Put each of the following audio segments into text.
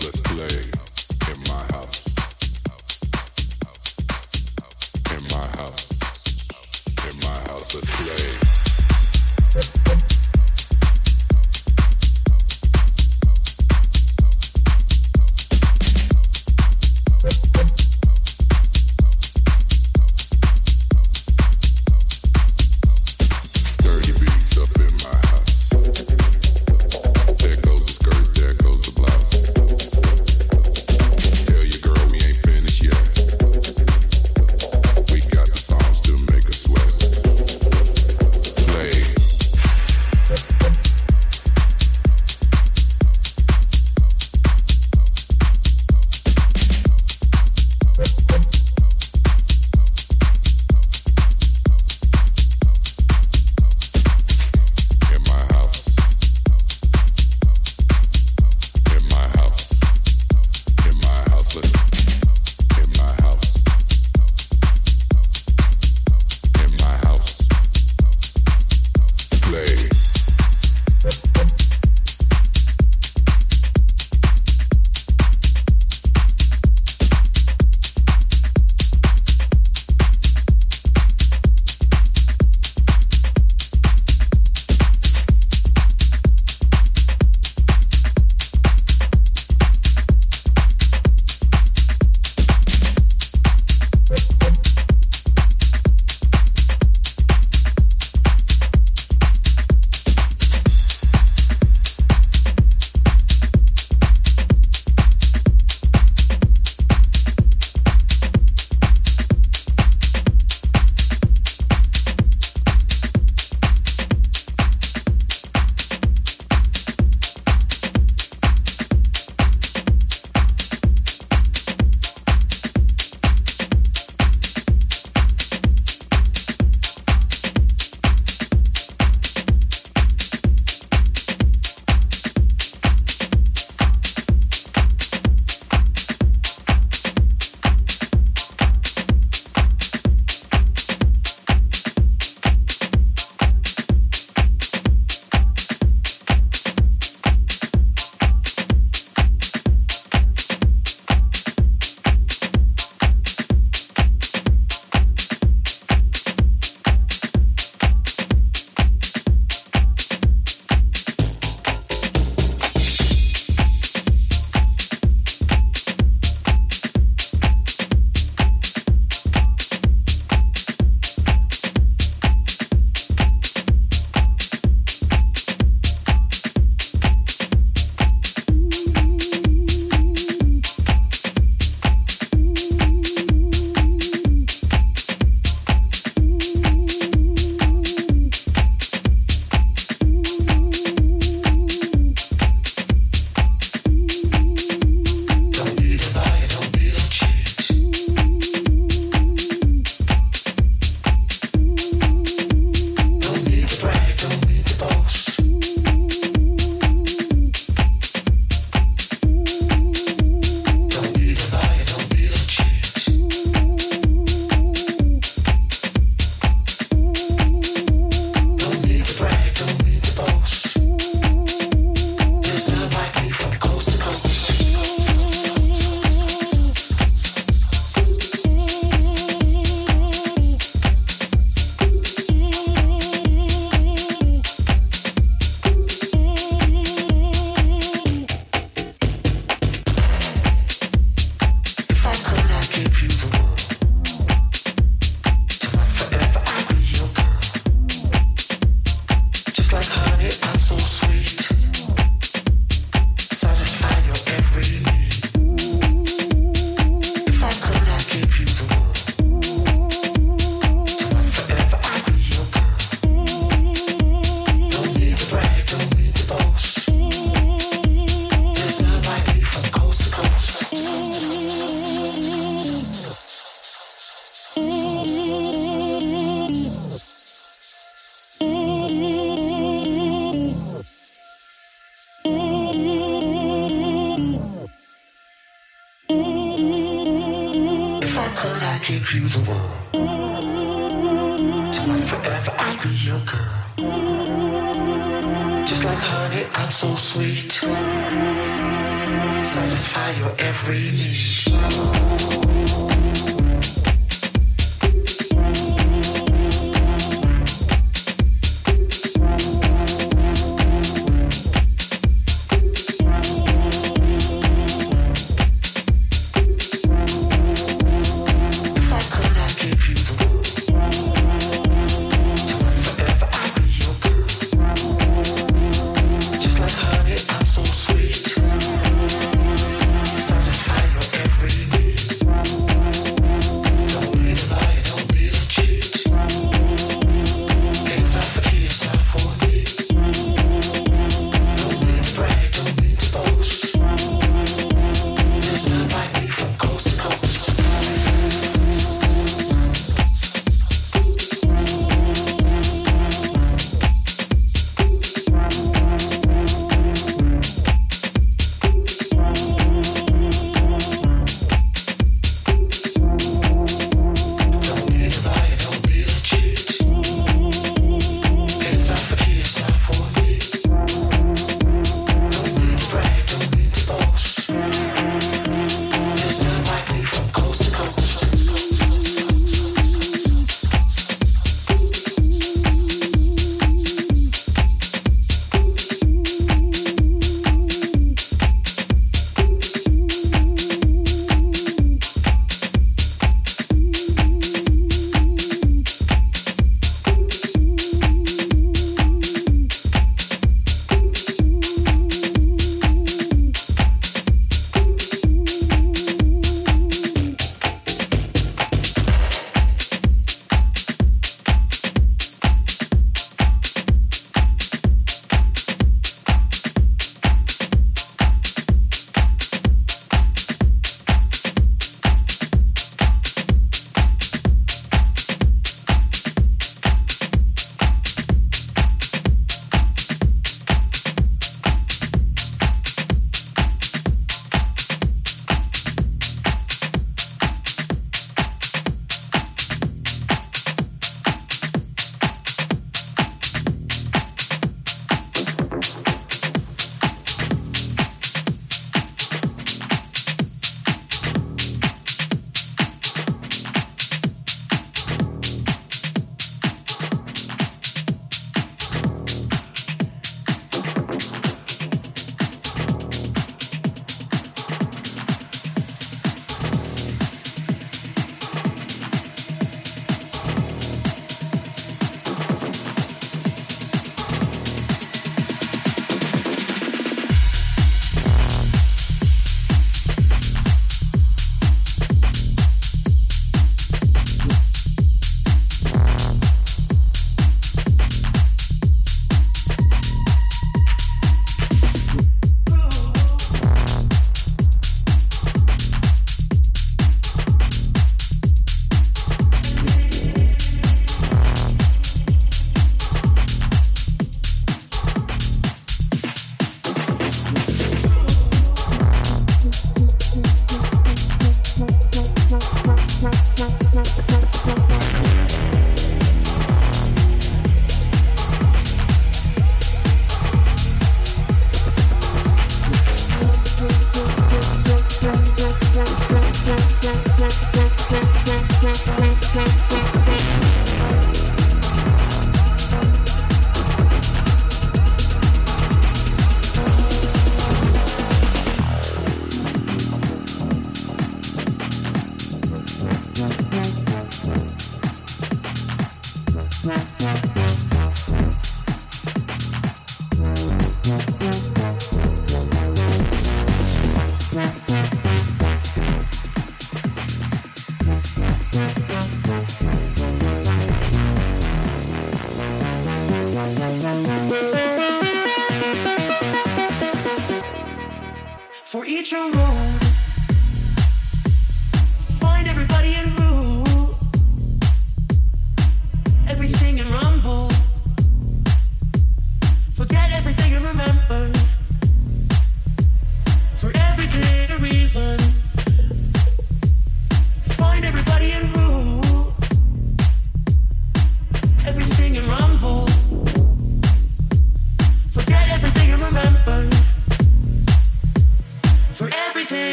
let's play in my house. In my house, in my house, let's play.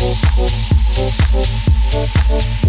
Thank you.